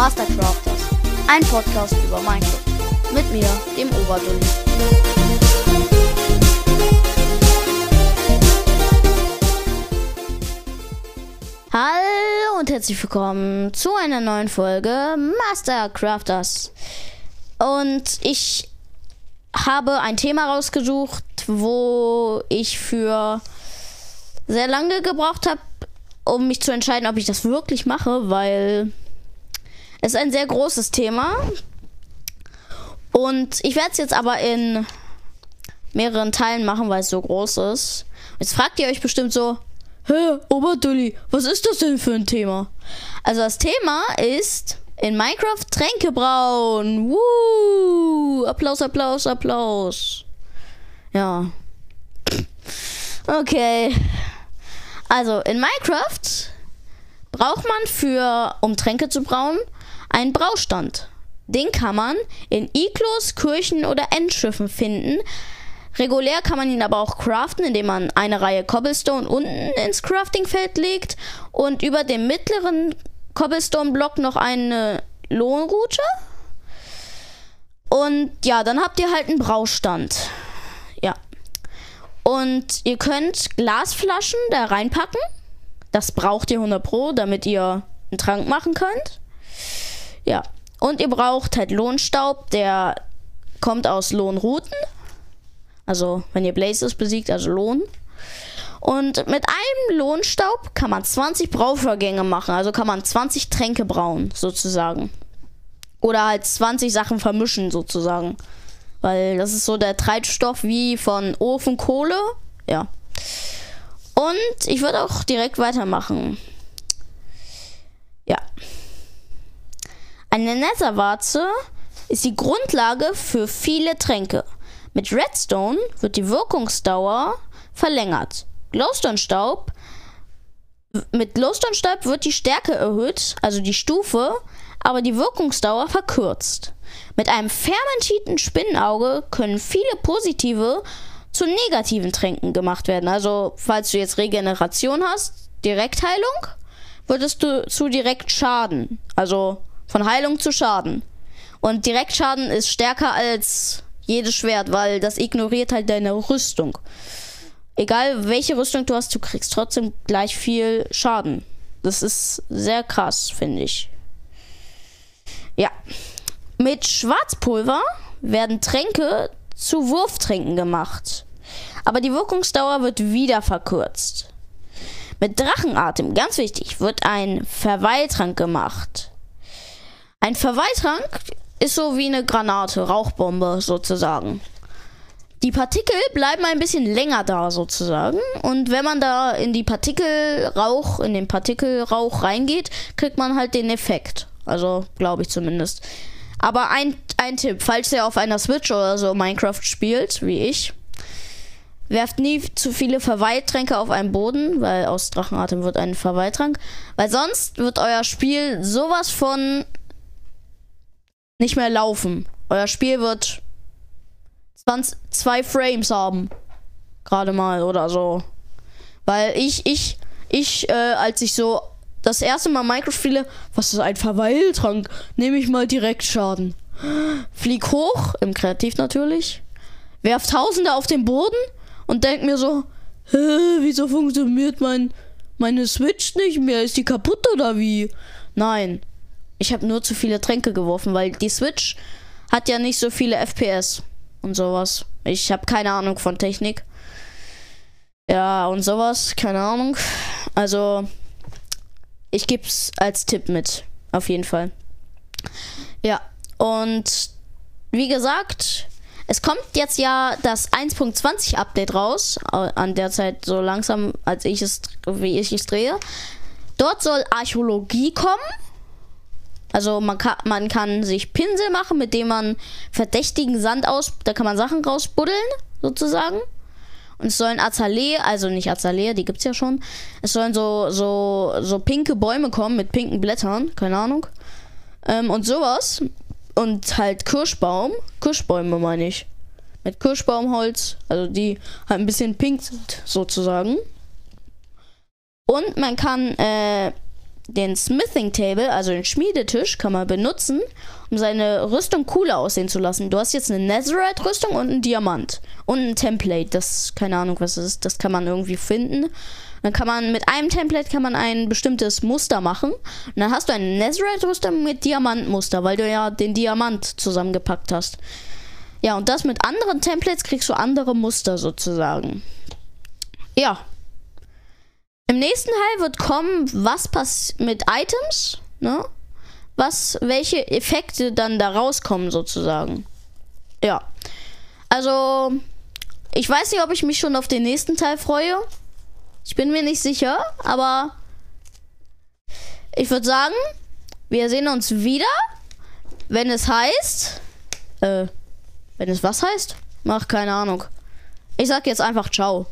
Mastercrafters, ein Podcast über Minecraft. Mit mir, dem Oberdulli. Hallo und herzlich willkommen zu einer neuen Folge Mastercrafters. Und ich habe ein Thema rausgesucht, wo ich für sehr lange gebraucht habe, um mich zu entscheiden, ob ich das wirklich mache, weil ist ein sehr großes Thema. Und ich werde es jetzt aber in mehreren Teilen machen, weil es so groß ist. Jetzt fragt ihr euch bestimmt so, hä, Oberdulli, was ist das denn für ein Thema? Also das Thema ist in Minecraft Tränke brauen. Woo! Applaus, Applaus, Applaus. Ja. Okay. Also in Minecraft braucht man für, um Tränke zu brauen, einen Braustand. Den kann man in Iglos, Kirchen oder Endschiffen finden. Regulär kann man ihn aber auch craften, indem man eine Reihe Cobblestone unten ins Craftingfeld legt und über dem mittleren Cobblestone-Block noch eine Lohnroute. Und ja, dann habt ihr halt einen Braustand. Ja. Und ihr könnt Glasflaschen da reinpacken. Das braucht ihr 100 Pro, damit ihr einen Trank machen könnt. Ja. Und ihr braucht halt Lohnstaub, der kommt aus Lohnrouten. Also, wenn ihr Blazes besiegt, also Lohn. Und mit einem Lohnstaub kann man 20 Brauvorgänge machen. Also kann man 20 Tränke brauen, sozusagen. Oder halt 20 Sachen vermischen, sozusagen. Weil das ist so der Treibstoff wie von Ofenkohle. Ja. Und ich würde auch direkt weitermachen. Ja. Eine Netherwarze ist die Grundlage für viele Tränke. Mit Redstone wird die Wirkungsdauer verlängert. Glowstone-Staub. Mit Glowstone-Staub wird die Stärke erhöht, also die Stufe, aber die Wirkungsdauer verkürzt. Mit einem fermentierten Spinnenauge können viele positive zu negativen Tränken gemacht werden. Also, falls du jetzt Regeneration hast, Direktheilung, würdest du zu Direktschaden. Also von Heilung zu Schaden. Und Direktschaden ist stärker als jedes Schwert, weil das ignoriert halt deine Rüstung. Egal welche Rüstung du hast, du kriegst trotzdem gleich viel Schaden. Das ist sehr krass, finde ich. Ja. Mit Schwarzpulver werden Tränke zu Wurftränken gemacht. Aber die Wirkungsdauer wird wieder verkürzt. Mit Drachenatem, ganz wichtig, wird ein Verweiltrank gemacht. Ein Verweiltrank ist so wie eine Granate, Rauchbombe sozusagen. Die Partikel bleiben ein bisschen länger da sozusagen. Und wenn man da in die Partikelrauch, in den Partikelrauch reingeht, kriegt man halt den Effekt. Also glaube ich zumindest. Aber ein, ein Tipp, falls ihr auf einer Switch oder so Minecraft spielt, wie ich, werft nie zu viele Verweiltränke auf einen Boden, weil aus Drachenatem wird ein Verweiltrank. Weil sonst wird euer Spiel sowas von nicht mehr laufen. Euer Spiel wird 20, zwei Frames haben. Gerade mal oder so. Weil ich, ich, ich, äh, als ich so das erste Mal Minecraft spiele, was ist ein Verweiltrank? Nehme ich mal direkt Schaden. Flieg hoch, im Kreativ natürlich. Werf Tausende auf den Boden und denk mir so, wieso funktioniert mein, meine Switch nicht mehr? Ist die kaputt oder wie? Nein. Ich habe nur zu viele Tränke geworfen, weil die Switch hat ja nicht so viele FPS und sowas. Ich habe keine Ahnung von Technik. Ja, und sowas, keine Ahnung. Also, ich gebe es als Tipp mit. Auf jeden Fall. Ja, und wie gesagt, es kommt jetzt ja das 1.20 Update raus. An der Zeit so langsam, als ich es, wie ich es drehe. Dort soll Archäologie kommen. Also man kann, man kann sich Pinsel machen, mit dem man verdächtigen Sand aus, da kann man Sachen rausbuddeln, sozusagen. Und es sollen Azalee, also nicht Azalee, die gibt's ja schon. Es sollen so, so, so pinke Bäume kommen mit pinken Blättern, keine Ahnung. Ähm, und sowas. Und halt Kirschbaum. Kirschbäume meine ich. Mit Kirschbaumholz. Also die halt ein bisschen pink sind, sozusagen. Und man kann äh, den Smithing Table, also den Schmiedetisch, kann man benutzen, um seine Rüstung cooler aussehen zu lassen. Du hast jetzt eine Netherite-Rüstung und einen Diamant. Und ein Template. Das, keine Ahnung, was das ist. Das kann man irgendwie finden. Dann kann man mit einem Template kann man ein bestimmtes Muster machen. Und dann hast du eine Netherite-Rüstung mit Diamantmuster, weil du ja den Diamant zusammengepackt hast. Ja, und das mit anderen Templates kriegst du andere Muster sozusagen. Ja. Im nächsten Teil wird kommen, was passiert mit Items, ne? Was, welche Effekte dann da rauskommen sozusagen. Ja. Also, ich weiß nicht, ob ich mich schon auf den nächsten Teil freue. Ich bin mir nicht sicher, aber ich würde sagen, wir sehen uns wieder, wenn es heißt, äh, wenn es was heißt? Mach keine Ahnung. Ich sag jetzt einfach ciao.